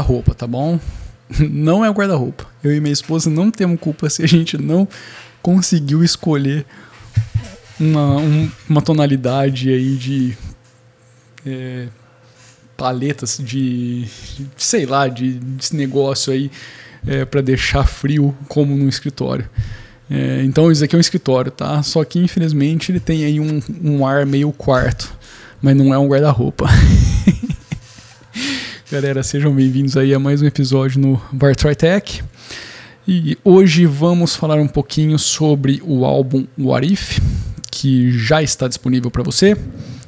guarda-roupa, tá bom? Não é o guarda-roupa. Eu e minha esposa não temos culpa se a gente não conseguiu escolher uma, um, uma tonalidade aí de é, paletas de, de, sei lá, de, de negócio aí é, para deixar frio como no escritório. É, então isso aqui é um escritório, tá? Só que infelizmente ele tem aí um, um ar meio quarto, mas não é um guarda-roupa. Galera, sejam bem-vindos aí a mais um episódio no Bartry Tech. E hoje vamos falar um pouquinho sobre o álbum What If, que já está disponível para você.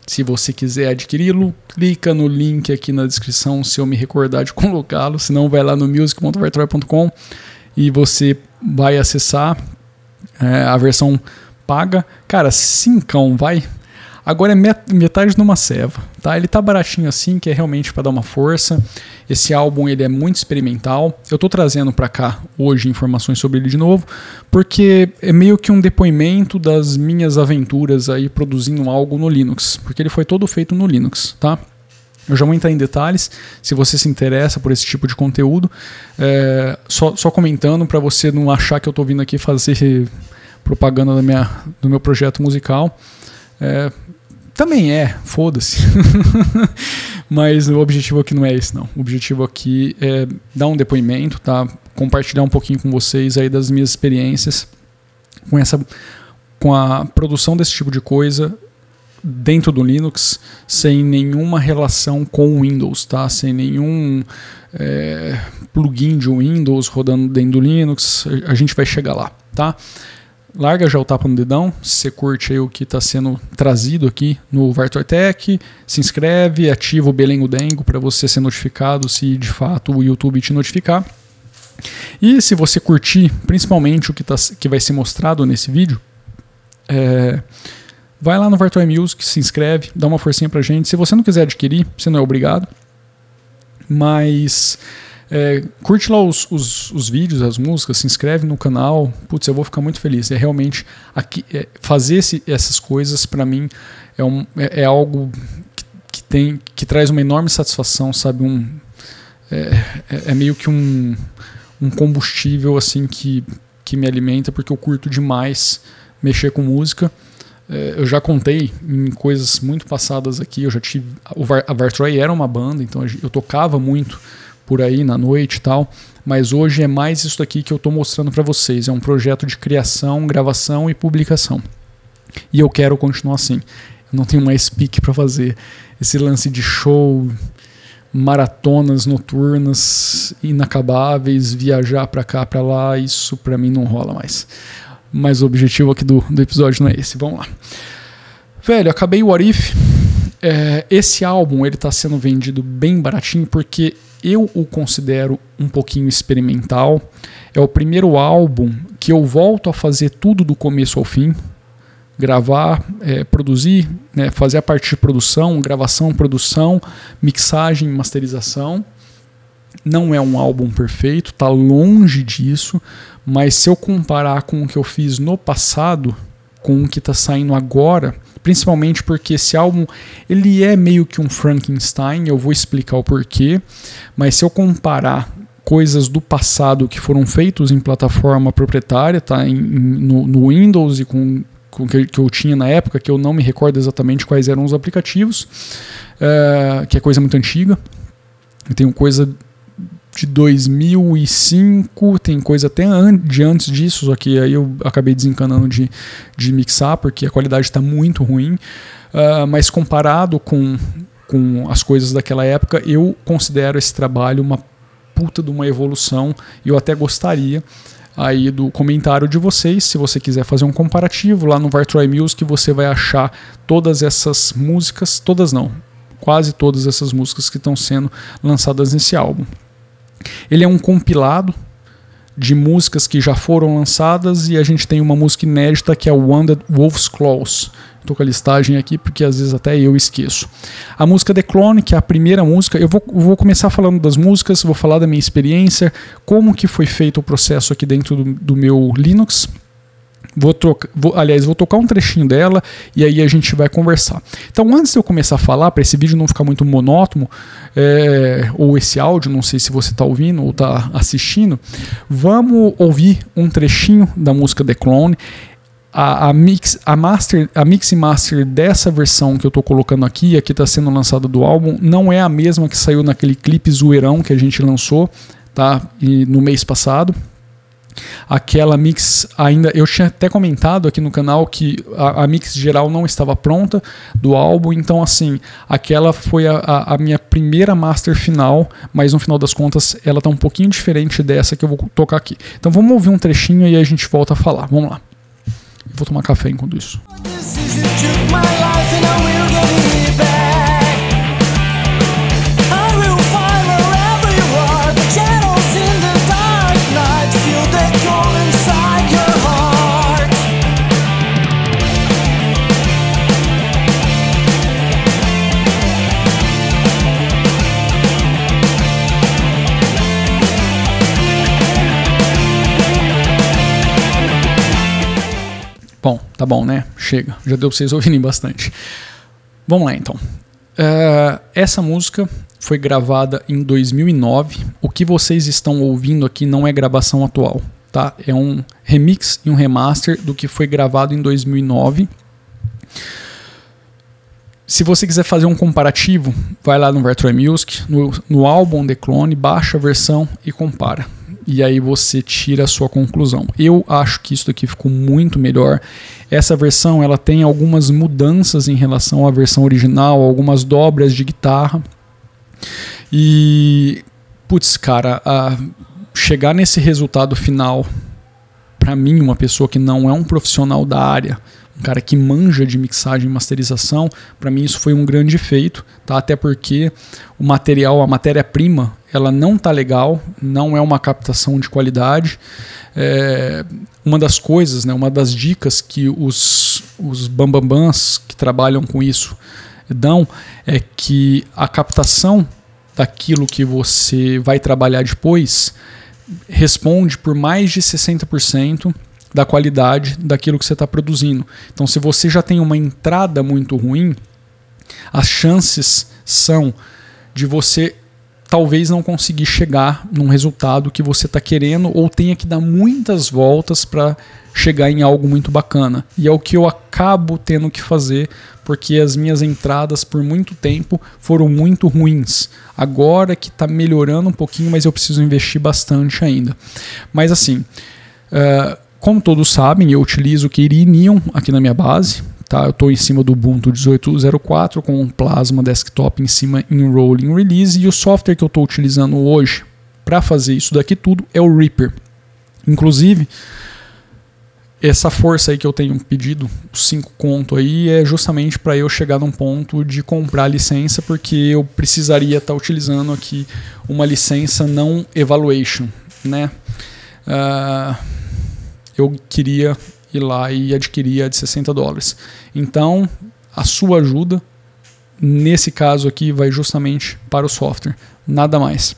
Se você quiser adquiri-lo, clica no link aqui na descrição se eu me recordar de colocá-lo, senão vai lá no music.vertroy.com e você vai acessar é, a versão paga. Cara, cincão, vai. Agora é metade numa ceva, tá? Ele tá baratinho assim, que é realmente para dar uma força. Esse álbum ele é muito experimental. Eu tô trazendo para cá hoje informações sobre ele de novo, porque é meio que um depoimento das minhas aventuras aí produzindo algo no Linux, porque ele foi todo feito no Linux, tá? Eu já vou entrar em detalhes, se você se interessa por esse tipo de conteúdo. É, só, só comentando para você não achar que eu estou vindo aqui fazer propaganda da minha, do meu projeto musical. É, também é, foda-se. Mas o objetivo aqui não é esse, não. O objetivo aqui é dar um depoimento, tá? Compartilhar um pouquinho com vocês aí das minhas experiências com essa com a produção desse tipo de coisa dentro do Linux sem nenhuma relação com o Windows, tá? Sem nenhum é, plugin de Windows rodando dentro do Linux. A gente vai chegar lá, tá? Larga já o tapa no dedão, se você curte aí o que está sendo trazido aqui no VartorTech, se inscreve, ativa o Belengo Dengo para você ser notificado se de fato o YouTube te notificar. E se você curtir principalmente o que, tá, que vai ser mostrado nesse vídeo, é, vai lá no Vartoy Music, se inscreve, dá uma forcinha pra gente. Se você não quiser adquirir, você não é obrigado. Mas é, curte lá os, os, os, vídeos, as músicas, se inscreve no canal. Putz, eu vou ficar muito feliz. É realmente aqui, é, fazer esse, essas coisas para mim é, um, é, é algo que, que, tem que traz uma enorme satisfação, sabe? Um, é, é, é, meio que um, um combustível assim que, que me alimenta porque eu curto demais mexer com música. É, eu já contei em coisas muito passadas aqui. Eu já tive a Vartroy era uma banda, então eu tocava muito por aí na noite e tal. Mas hoje é mais isso aqui que eu estou mostrando para vocês. É um projeto de criação, gravação e publicação. E eu quero continuar assim. Eu não tenho mais pique para fazer esse lance de show, maratonas noturnas inacabáveis, viajar para cá, para lá. Isso para mim não rola mais. Mas o objetivo aqui do, do episódio não é esse. Vamos lá. Velho, acabei o What If. É, esse álbum ele está sendo vendido bem baratinho porque eu o considero um pouquinho experimental. É o primeiro álbum que eu volto a fazer tudo do começo ao fim. Gravar, é, produzir, né, fazer a parte de produção, gravação, produção, mixagem, masterização. Não é um álbum perfeito, está longe disso, mas se eu comparar com o que eu fiz no passado, com o que está saindo agora, principalmente porque esse álbum ele é meio que um Frankenstein, eu vou explicar o porquê, mas se eu comparar coisas do passado que foram feitos em plataforma proprietária, tá, em, no, no Windows e com que, eu tinha na época, que eu não me recordo exatamente quais eram os aplicativos, é, que é coisa muito antiga. Eu tenho coisa de 2005, tem coisa até de antes disso, só que aí eu acabei desencanando de, de mixar, porque a qualidade está muito ruim. Uh, mas comparado com, com as coisas daquela época, eu considero esse trabalho uma puta de uma evolução e eu até gostaria aí do comentário de vocês, se você quiser fazer um comparativo lá no Vartroy Music, você vai achar todas essas músicas, todas não, quase todas essas músicas que estão sendo lançadas nesse álbum. Ele é um compilado de músicas que já foram lançadas e a gente tem uma música inédita que é o Wounded Wolf's Claws. Estou com a listagem aqui porque às vezes até eu esqueço. A música The Clone, que é a primeira música, eu vou, vou começar falando das músicas, vou falar da minha experiência, como que foi feito o processo aqui dentro do, do meu Linux. Vou trocar, vou, aliás, vou tocar um trechinho dela e aí a gente vai conversar. Então, antes de eu começar a falar, para esse vídeo não ficar muito monótono, é, ou esse áudio, não sei se você está ouvindo ou está assistindo, vamos ouvir um trechinho da música The Clone. A, a, mix, a, master, a mix e master dessa versão que eu estou colocando aqui, a que está sendo lançada do álbum, não é a mesma que saiu naquele clipe zoeirão que a gente lançou tá? E no mês passado. Aquela mix ainda. Eu tinha até comentado aqui no canal que a, a, mix geral não estava pronta do álbum, então, assim, aquela foi a, a, minha primeira master final, mas no final das contas ela tá um pouquinho diferente dessa que eu vou tocar aqui. Então, vamos ouvir um trechinho e aí a gente volta a falar. Vamos lá. Vou tomar café enquanto isso. Bom, tá bom, né? Chega. Já deu pra vocês ouvirem bastante. Vamos lá então. Uh, essa música foi gravada em 2009. O que vocês estão ouvindo aqui não é gravação atual, tá? É um remix e um remaster do que foi gravado em 2009. Se você quiser fazer um comparativo, vai lá no Retro Music, no, no álbum The Clone, baixa a versão e compara e aí você tira a sua conclusão. Eu acho que isso aqui ficou muito melhor. Essa versão ela tem algumas mudanças em relação à versão original, algumas dobras de guitarra. E putz, cara, chegar nesse resultado final para mim, uma pessoa que não é um profissional da área, um cara que manja de mixagem e masterização, para mim isso foi um grande feito, tá? Até porque o material, a matéria-prima, ela não tá legal, não é uma captação de qualidade. É, uma das coisas, né, uma das dicas que os, os bambambãs que trabalham com isso dão é que a captação daquilo que você vai trabalhar depois responde por mais de 60% da qualidade daquilo que você está produzindo. Então, se você já tem uma entrada muito ruim, as chances são de você talvez não conseguir chegar num resultado que você está querendo ou tenha que dar muitas voltas para chegar em algo muito bacana. E é o que eu acabo tendo que fazer, porque as minhas entradas por muito tempo foram muito ruins. Agora que está melhorando um pouquinho, mas eu preciso investir bastante ainda. Mas assim, uh, como todos sabem, eu utilizo o Neon aqui na minha base. Tá? Eu estou em cima do Ubuntu 18.04 com um Plasma Desktop em cima em Rolling Release e o software que eu estou utilizando hoje para fazer isso daqui tudo é o Reaper. Inclusive, essa força aí que eu tenho pedido, os 5 conto aí, é justamente para eu chegar num ponto de comprar licença, porque eu precisaria estar tá utilizando aqui uma licença não evaluation, né? Uh, eu queria ir lá e adquirir a de 60 dólares. Então, a sua ajuda, nesse caso aqui, vai justamente para o software, nada mais.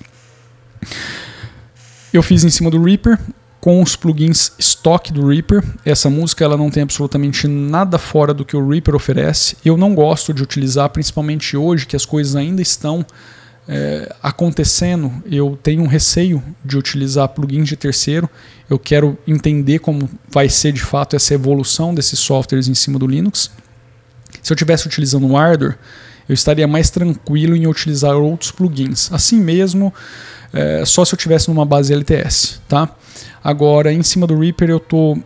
Eu fiz em cima do Reaper, com os plugins stock do Reaper. Essa música ela não tem absolutamente nada fora do que o Reaper oferece. Eu não gosto de utilizar, principalmente hoje que as coisas ainda estão é, acontecendo. Eu tenho um receio de utilizar plugins de terceiro. Eu quero entender como vai ser de fato essa evolução desses softwares em cima do Linux. Se eu estivesse utilizando um hardware, eu estaria mais tranquilo em utilizar outros plugins. Assim mesmo, é, só se eu tivesse numa base LTS, tá? Agora, em cima do Reaper, eu tô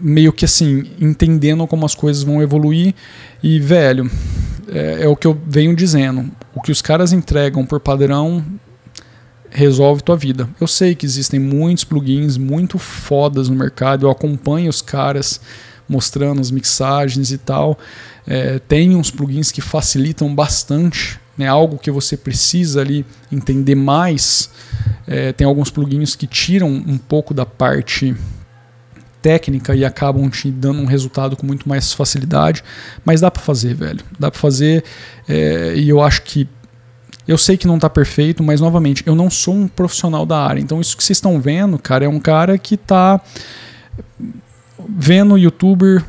meio que assim, entendendo como as coisas vão evoluir. E, velho, é, é, o que eu venho dizendo. O que os caras entregam por padrão resolve tua vida. Eu sei que existem muitos plugins muito fodas no mercado. Eu acompanho os caras mostrando as mixagens e tal. É, tem uns plugins que facilitam bastante né, algo que você precisa ali entender mais. É, tem alguns plugins que tiram um pouco da parte técnica e acabam te dando um resultado com muito mais facilidade, mas dá para fazer, velho. Dá para fazer é, e eu acho que eu sei que não está perfeito, mas novamente, eu não sou um profissional da área. Então isso que vocês estão vendo, cara, é um cara que está vendo youtuber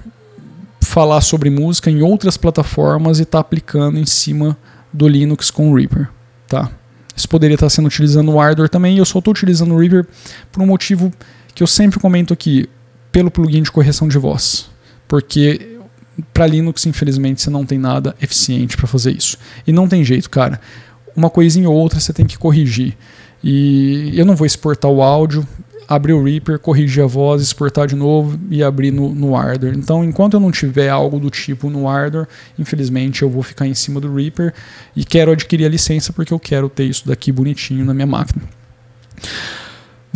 falar sobre música em outras plataformas e tá aplicando em cima do Linux com o Reaper, tá? Isso poderia estar sendo utilizando o Ardor também, e eu só estou utilizando o Reaper por um motivo que eu sempre comento aqui, pelo plugin de correção de voz. Porque para Linux, infelizmente, você não tem nada eficiente para fazer isso. E não tem jeito, cara. Uma coisinha ou outra você tem que corrigir. E eu não vou exportar o áudio, abrir o Reaper, corrigir a voz, exportar de novo e abrir no, no Ardor. Então, enquanto eu não tiver algo do tipo no Ardor, infelizmente eu vou ficar em cima do Reaper e quero adquirir a licença porque eu quero ter isso daqui bonitinho na minha máquina.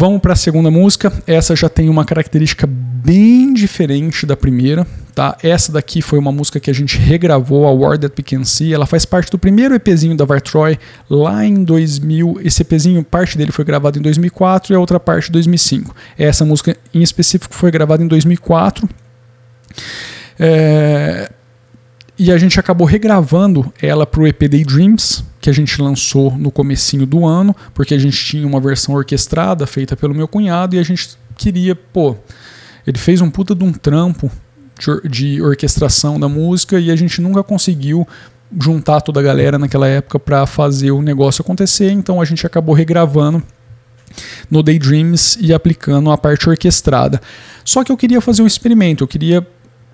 Vamos para a segunda música. Essa já tem uma característica bem diferente da primeira. Tá? Essa daqui foi uma música que a gente regravou, a War That We Can See. Ela faz parte do primeiro EPzinho da Vartroy lá em 2000. Esse EPzinho, parte dele foi gravado em 2004 e a outra parte em 2005. Essa música em específico foi gravada em 2004. É... E a gente acabou regravando ela para o EP Daydreams, que a gente lançou no comecinho do ano, porque a gente tinha uma versão orquestrada feita pelo meu cunhado e a gente queria, pô, ele fez um puta de um trampo de, orquestração da música e a gente nunca conseguiu juntar toda a galera naquela época para fazer o negócio acontecer, então a gente acabou regravando no Daydreams e aplicando a parte orquestrada. Só que eu queria fazer um experimento, eu queria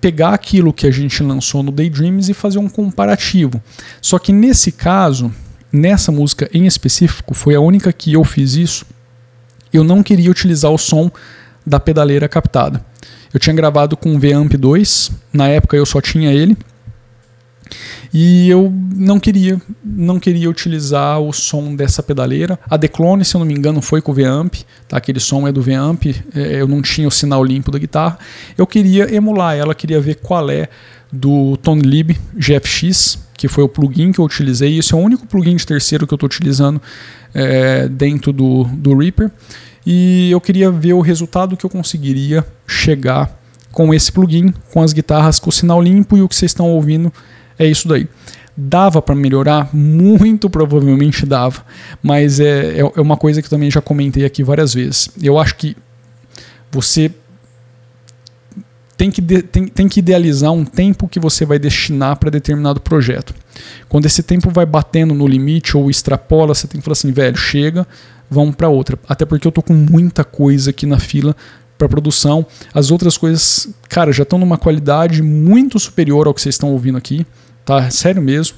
pegar aquilo que a gente lançou no Daydreams e fazer um comparativo. Só que nesse caso, nessa música em específico, foi a única que eu fiz isso. Eu não queria utilizar o som da pedaleira captada. Eu tinha gravado com o Vamp 2, na época eu só tinha ele. E eu não queria, não queria utilizar o som dessa pedaleira. A Declone, se eu não me engano, foi com o Vamp, tá? Aquele som é do Vamp, é, eu não tinha o sinal limpo da guitarra. Eu queria emular ela, queria ver qual é do Tone Lib GFX, que foi o plugin que eu utilizei. Esse é o único plugin de terceiro que eu estou utilizando é, dentro do, do Reaper. E eu queria ver o resultado que eu conseguiria chegar com esse plugin, com as guitarras com o sinal limpo e o que vocês estão ouvindo é isso daí. Dava para melhorar? Muito provavelmente dava, mas é, é, é uma coisa que também já comentei aqui várias vezes. Eu acho que você tem que, de, tem, tem que idealizar um tempo que você vai destinar para determinado projeto. Quando esse tempo vai batendo no limite ou extrapola, você tem que falar assim, velho, chega, vamos para outra. Até porque eu tô com muita coisa aqui na fila para produção. As outras coisas, cara, já estão numa qualidade muito superior ao que vocês estão ouvindo aqui tá? Sério mesmo.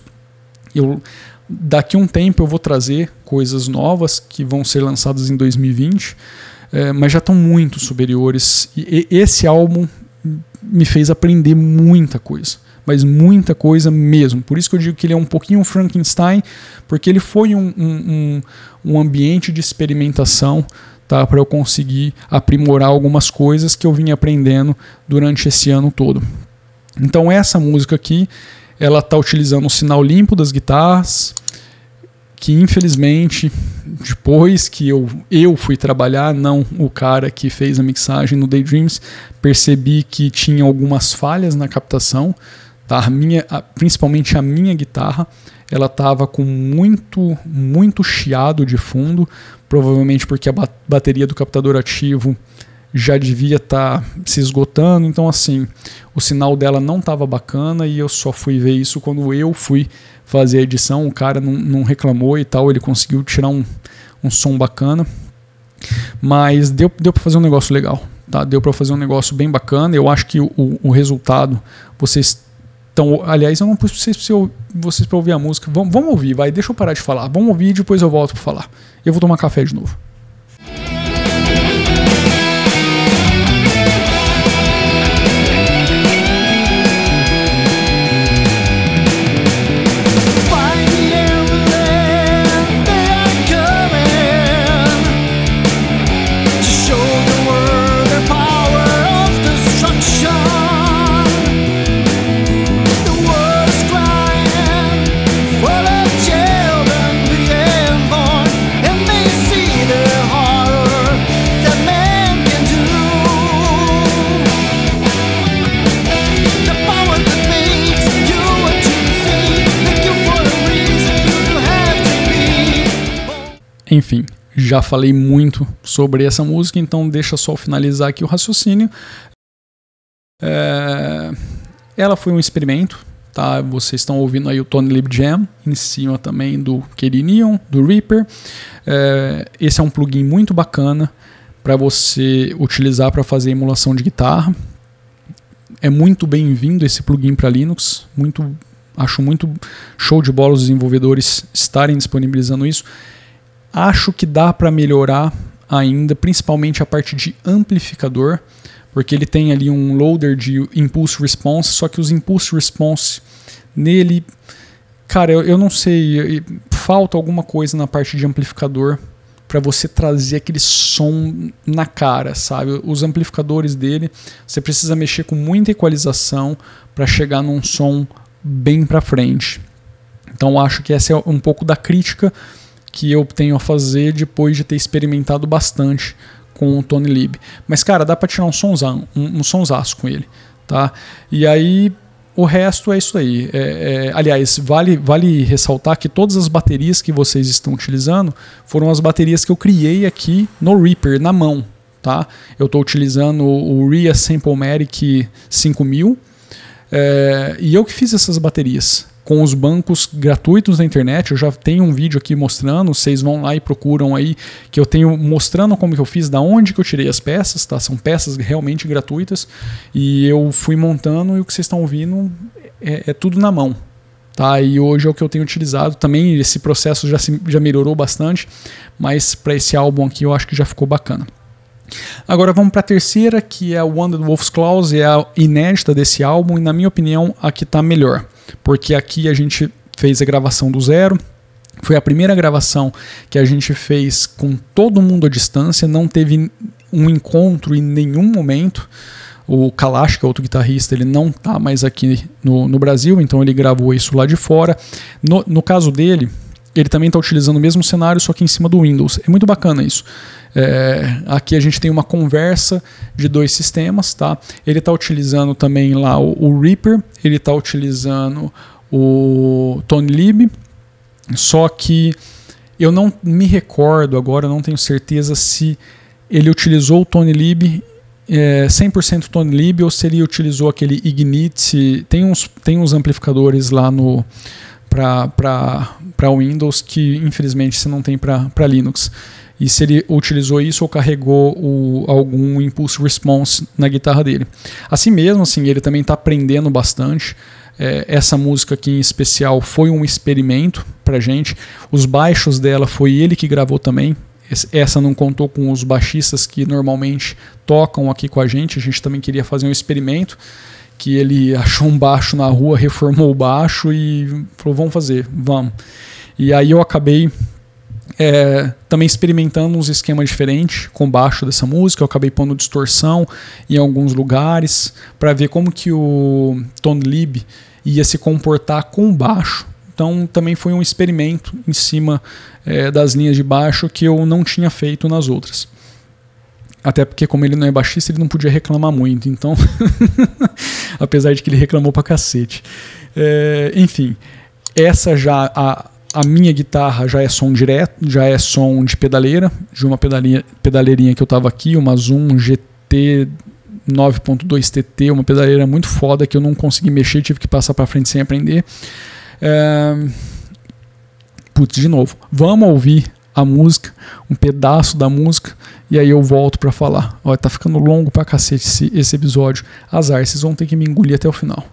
Eu daqui um tempo eu vou trazer coisas novas que vão ser lançadas em 2020, é, mas já estão muito superiores. E, e esse álbum me fez aprender muita coisa, mas muita coisa mesmo. Por isso que eu digo que ele é um pouquinho Frankenstein, porque ele foi um, um, um ambiente de experimentação tá, para eu conseguir aprimorar algumas coisas que eu vim aprendendo durante esse ano todo. Então essa música aqui ela está utilizando o sinal limpo das guitarras, que infelizmente, depois que eu, eu fui trabalhar, não o cara que fez a mixagem no Daydreams, percebi que tinha algumas falhas na captação, tá? a minha, a, principalmente a minha guitarra, ela estava com muito, muito chiado de fundo, provavelmente porque a bateria do captador ativo já devia estar tá se esgotando. Então, assim, o sinal dela não estava bacana e eu só fui ver isso quando eu fui fazer a edição. O cara não, não reclamou e tal, ele conseguiu tirar um, um som bacana. Mas deu, deu para fazer um negócio legal. Tá? Deu para fazer um negócio bem bacana. Eu acho que o, o resultado, vocês estão. Aliás, eu não pus vocês, vocês para ouvir a música. Vamos, vamos ouvir, vai. Deixa eu parar de falar. Vamos ouvir e depois eu volto para falar. Eu vou tomar café de novo. Enfim, já falei muito sobre essa música, então deixa só finalizar aqui o raciocínio. É, ela foi um experimento, tá? Vocês estão ouvindo aí o Tony Lib Jam, em cima também do Kelly Neon, do Reaper. É, esse é um plugin muito bacana para você utilizar para fazer emulação de guitarra. É muito bem-vindo esse plugin para Linux, muito acho muito show de bola os desenvolvedores estarem disponibilizando isso. Acho que dá para melhorar ainda, principalmente a parte de amplificador, porque ele tem ali um loader de impulse response, só que os impulse response nele, cara, eu, eu não sei, falta alguma coisa na parte de amplificador para você trazer aquele som na cara, sabe? Os amplificadores dele, você precisa mexer com muita equalização para chegar num som bem para frente. Então acho que essa é um pouco da crítica que eu tenho a fazer depois de ter experimentado bastante com o Tony Lib. Mas, cara, dá para tirar um sonzão, um, um sonsaço com ele, tá? E aí, o resto é isso aí. É, é, aliás, vale, vale ressaltar que todas as baterias que vocês estão utilizando foram as baterias que eu criei aqui no Reaper, na mão, tá? Eu estou utilizando o Ria Samplematic 5000 é, e eu que fiz essas baterias com os bancos gratuitos da internet. Eu já tenho um vídeo aqui mostrando, vocês vão lá e procuram aí que eu tenho mostrando como que eu fiz, da onde que eu tirei as peças, tá? São peças realmente gratuitas e eu fui montando e o que vocês estão ouvindo é, é tudo na mão, tá? E hoje é o que eu tenho utilizado. Também esse processo já, se, já melhorou bastante, mas para esse álbum aqui eu acho que já ficou bacana. Agora vamos para a terceira, que é a the Wolf's Claws, é a inédita desse álbum e na minha opinião a que está melhor porque aqui a gente fez a gravação do zero. Foi a primeira gravação que a gente fez com todo mundo à distância, não teve um encontro em nenhum momento. O Kalash, que é outro guitarrista, ele não está mais aqui no, no Brasil, então ele gravou isso lá de fora. No, no caso dele, ele também está utilizando o mesmo cenário, só que em cima do Windows. É muito bacana isso. É, aqui a gente tem uma conversa de dois sistemas, tá? Ele está utilizando também lá o, o Reaper, ele está utilizando o ToneLib, só que eu não me recordo agora, não tenho certeza se ele utilizou o ToneLib é, 100% ToneLib ou se ele utilizou aquele Ignite. Tem uns, tem uns amplificadores lá no para Windows que infelizmente você não tem para Linux e se ele utilizou isso ou carregou o, algum impulse response na guitarra dele. Assim mesmo, assim, ele também está aprendendo bastante. É, essa música aqui em especial foi um experimento para gente. Os baixos dela foi ele que gravou também. Essa não contou com os baixistas que normalmente tocam aqui com a gente. A gente também queria fazer um experimento que ele achou um baixo na rua, reformou o baixo e falou: vamos fazer, vamos. E aí eu acabei é, também experimentando uns esquemas diferentes com baixo dessa música. Eu acabei pondo distorção em alguns lugares para ver como que o Tone Lib ia se comportar com baixo. Então também foi um experimento em cima é, das linhas de baixo que eu não tinha feito nas outras. Até porque, como ele não é baixista, ele não podia reclamar muito. Então, apesar de que ele reclamou pra cacete. É, enfim, essa já, a, a minha guitarra já é som direto, já é som de pedaleira, de uma pedalinha, pedaleirinha que eu tava aqui, uma Zoom GT 9.2 TT, uma pedaleira muito foda que eu não consegui mexer, tive que passar para frente sem aprender. É... Putz, de novo, vamos ouvir a música, um pedaço da música, e aí eu volto para falar. Olha, tá ficando longo pra cacete esse, esse episódio. Azar, vocês vão ter que me engolir até o final.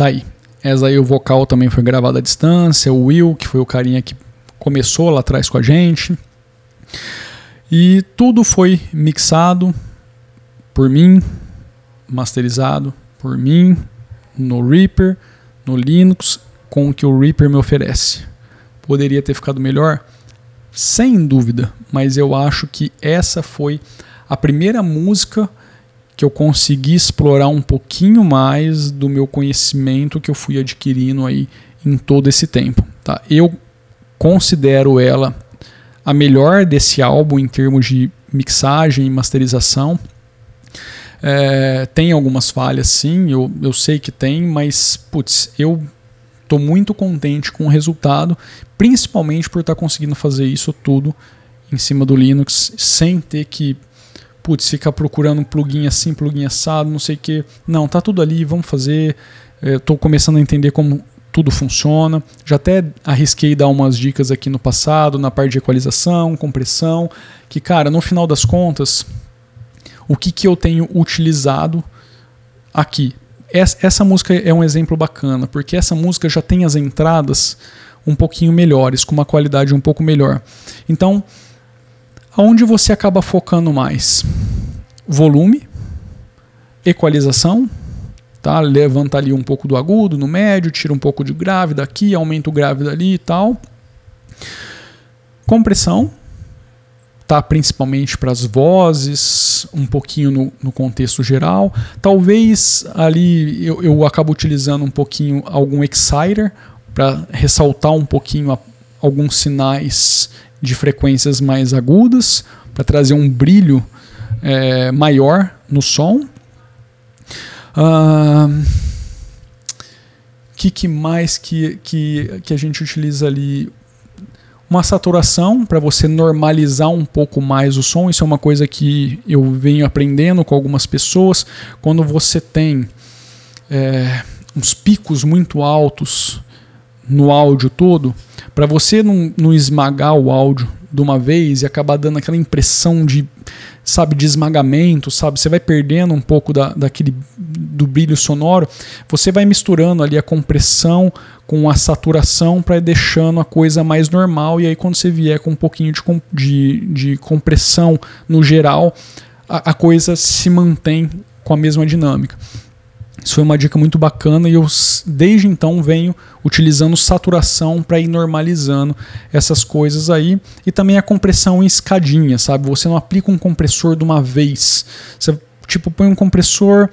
Tá aí. Essa aí o vocal também foi gravado à distância, o Will, que foi o carinha que começou lá atrás com a gente. E tudo foi mixado por mim, masterizado por mim, no Reaper, no Linux, com o que o Reaper me oferece. poderia ter ficado melhor? Sem dúvida, mas eu acho que essa foi a primeira música que eu consegui explorar um pouquinho mais do meu conhecimento que eu fui adquirindo aí em todo esse tempo. Tá? Eu considero ela a melhor desse álbum em termos de mixagem e masterização. É, tem algumas falhas, sim, eu, eu sei que tem, mas putz, eu estou muito contente com o resultado, principalmente por estar tá conseguindo fazer isso tudo em cima do Linux sem ter que putz, ficar procurando um plugin assim, plugin assado, não sei o que. Não, tá tudo ali, vamos fazer. Estou começando a entender como tudo funciona. Já até arrisquei dar umas dicas aqui no passado, na parte de equalização, compressão, que, cara, no final das contas, o que, que eu tenho utilizado aqui? Essa, essa música é um exemplo bacana, porque essa música já tem as entradas um pouquinho melhores, com uma qualidade um pouco melhor. Então, aonde você acaba focando mais? Volume, equalização, tá? Levanta ali um pouco do agudo no médio, tira um pouco de grave daqui, aumenta o grave dali e tal. Compressão, tá? Principalmente para as vozes, um pouquinho no, no, contexto geral. Talvez ali eu, eu acabo utilizando um pouquinho algum exciter para ressaltar um pouquinho a, alguns sinais de frequências mais agudas, para trazer um brilho é, maior no som. Uh, que, que mais que, que, que a gente utiliza ali? Uma saturação para você normalizar um pouco mais o som. Isso é uma coisa que eu venho aprendendo com algumas pessoas. Quando você tem é, uns picos muito altos no áudio todo, para você não, não esmagar o áudio de uma vez e acabar dando aquela impressão de sabe, de esmagamento, sabe? Você vai perdendo um pouco da, daquele do brilho sonoro, você vai misturando ali a compressão com a saturação para deixando a coisa mais normal e aí quando você vier com um pouquinho de, de, de compressão no geral, a, a coisa se mantém com a mesma dinâmica. Isso foi uma dica muito bacana e eu desde então venho utilizando saturação para ir normalizando essas coisas aí e também a compressão em escadinha, sabe? Você não aplica um compressor de uma vez. Você tipo põe um compressor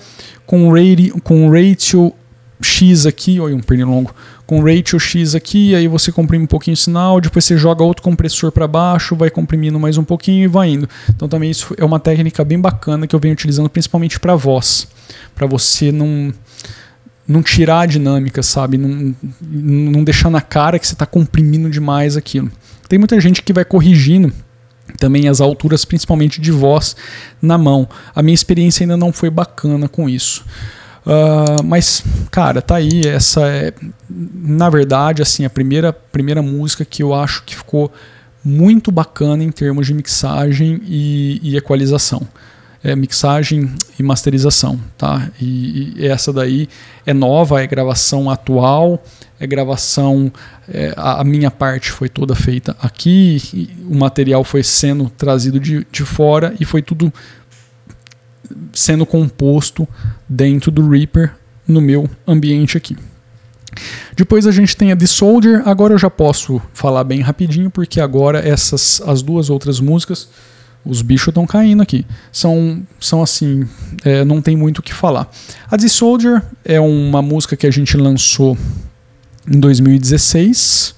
com ratio, com ratio X aqui, olha um pernilongo, com ratio X aqui, aí você comprime um pouquinho o sinal, depois você joga outro compressor para baixo, vai comprimindo mais um pouquinho e vai indo. Então também isso é uma técnica bem bacana que eu venho utilizando principalmente para voz, para você não não tirar a dinâmica, sabe? Não, não deixar na cara que você está comprimindo demais aquilo. Tem muita gente que vai corrigindo também as alturas, principalmente de voz, na mão. A minha experiência ainda não foi bacana com isso. Uh, mas, cara, tá aí. Essa é, na verdade, assim, a primeira, primeira música que eu acho que ficou muito bacana em termos de mixagem e, e equalização. É, mixagem e masterização, tá? E, e, essa daí é nova, é gravação atual, é gravação. É, a, a, minha parte foi toda feita aqui, o material foi sendo trazido de, de fora e foi tudo sendo composto dentro do Reaper no meu ambiente aqui. Depois a gente tem a The Soldier, agora eu já posso falar bem rapidinho, porque agora essas as duas outras músicas, os bichos estão caindo aqui. São, são assim, é, não tem muito o que falar. A The Soldier é uma música que a gente lançou em 2016.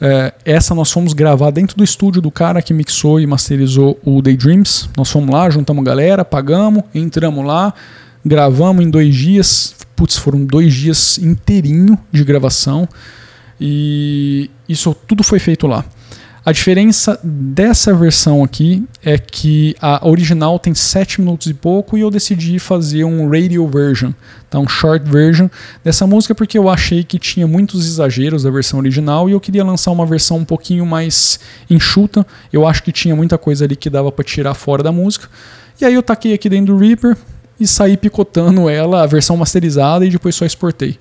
É, essa nós fomos gravar dentro do estúdio do cara que mixou e masterizou o Daydreams. Nós fomos lá, juntamos galera, pagamos, entramos lá, gravamos em dois dias. Putz, foram dois dias inteirinho de gravação. E isso tudo foi feito lá. A diferença dessa versão aqui é que a original tem 7 minutos e pouco e eu decidi fazer um radio version, tá? um short version dessa música porque eu achei que tinha muitos exageros da versão original e eu queria lançar uma versão um pouquinho mais enxuta. Eu acho que tinha muita coisa ali que dava para tirar fora da música. E aí eu taquei aqui dentro do Reaper e saí picotando ela, a versão masterizada e depois só exportei.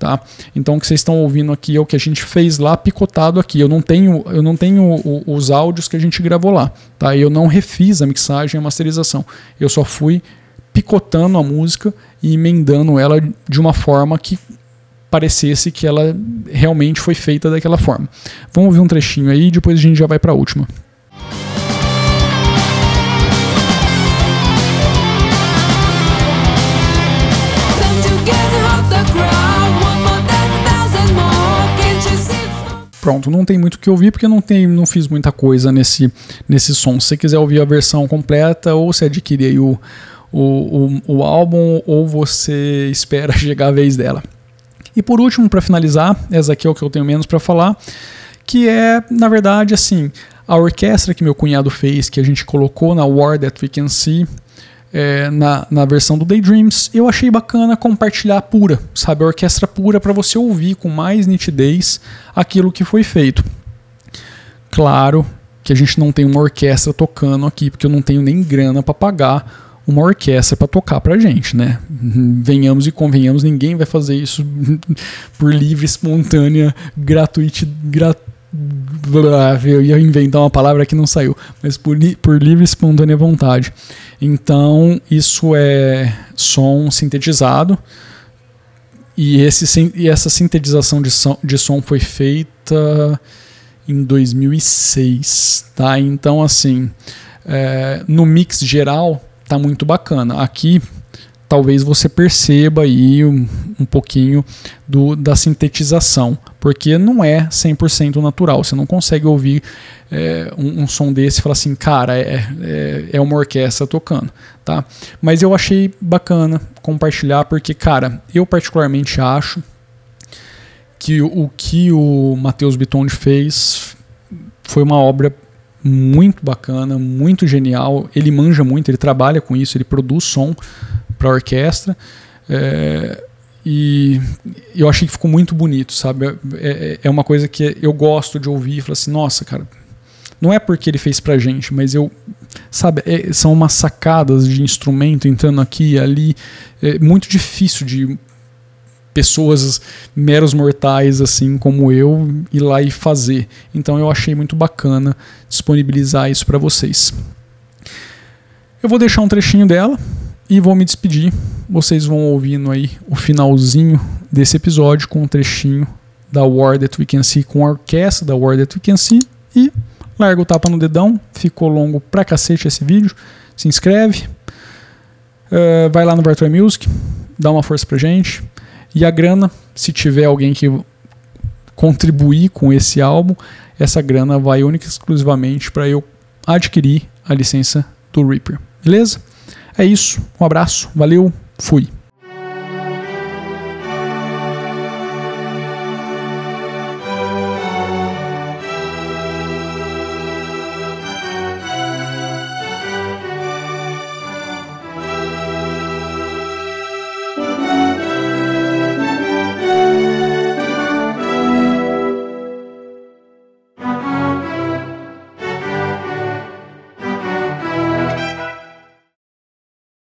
Tá? Então o que vocês estão ouvindo aqui é o que a gente fez lá picotado aqui. Eu não tenho, eu não tenho os áudios que a gente gravou lá. Tá? Eu não refiz a mixagem e a masterização. Eu só fui picotando a música e emendando ela de uma forma que parecesse que ela realmente foi feita daquela forma. Vamos ouvir um trechinho aí e depois a gente já vai para a última. Pronto, não tem muito o que ouvir porque não, tem, não fiz muita coisa nesse, nesse som. Se você quiser ouvir a versão completa, ou adquire aí o, o, o, o álbum, ou você espera chegar a vez dela. E por último, para finalizar, essa aqui é o que eu tenho menos para falar, que é, na verdade, assim, a orquestra que meu cunhado fez, que a gente colocou na War That We Can See, é, na, na versão do Daydreams, eu achei bacana compartilhar pura, sabe? A orquestra pura para você ouvir com mais nitidez aquilo que foi feito. Claro que a gente não tem uma orquestra tocando aqui, porque eu não tenho nem grana para pagar uma orquestra para tocar pra gente, né? Venhamos e convenhamos, ninguém vai fazer isso por livre, espontânea, gratuita, gratuita eu ia inventar uma palavra que não saiu, mas por, por livre e espontânea vontade. Então, isso é som sintetizado. E, esse, e essa sintetização de som, de som foi feita em 2006, tá? Então, assim, é, no mix geral, tá muito bacana. Aqui talvez você perceba aí um, um pouquinho do, da sintetização, porque não é 100% natural. Você não consegue ouvir é, um, um, som desse e falar assim, cara, é, é, é, uma orquestra tocando, tá? Mas eu achei bacana compartilhar, porque, cara, eu particularmente acho que o, que o Matheus Bitondi fez foi uma obra muito bacana, muito genial. Ele manja muito, ele trabalha com isso, ele produz som para a orquestra. É, e eu achei que ficou muito bonito, sabe? É, é, é uma coisa que eu gosto de ouvir e falar assim, nossa, cara, não é porque ele fez pra gente, mas eu. Sabe, é, são umas sacadas de instrumento entrando aqui e ali. É muito difícil de pessoas meros mortais assim como eu ir lá e fazer. Então eu achei muito bacana disponibilizar isso para vocês. Eu vou deixar um trechinho dela e vou me despedir. Vocês vão ouvindo aí o finalzinho desse episódio com um trechinho da War That We Can See com a orquestra da War That We Can See e larga o tapa no dedão. Ficou longo pra cacete esse vídeo. Se inscreve. Uh, vai lá no Virtual Music, dá uma força pra gente. E a grana, se tiver alguém que contribuir com esse álbum, essa grana vai única e exclusivamente para eu adquirir a licença do Reaper. Beleza? É isso. Um abraço. Valeu. Fui.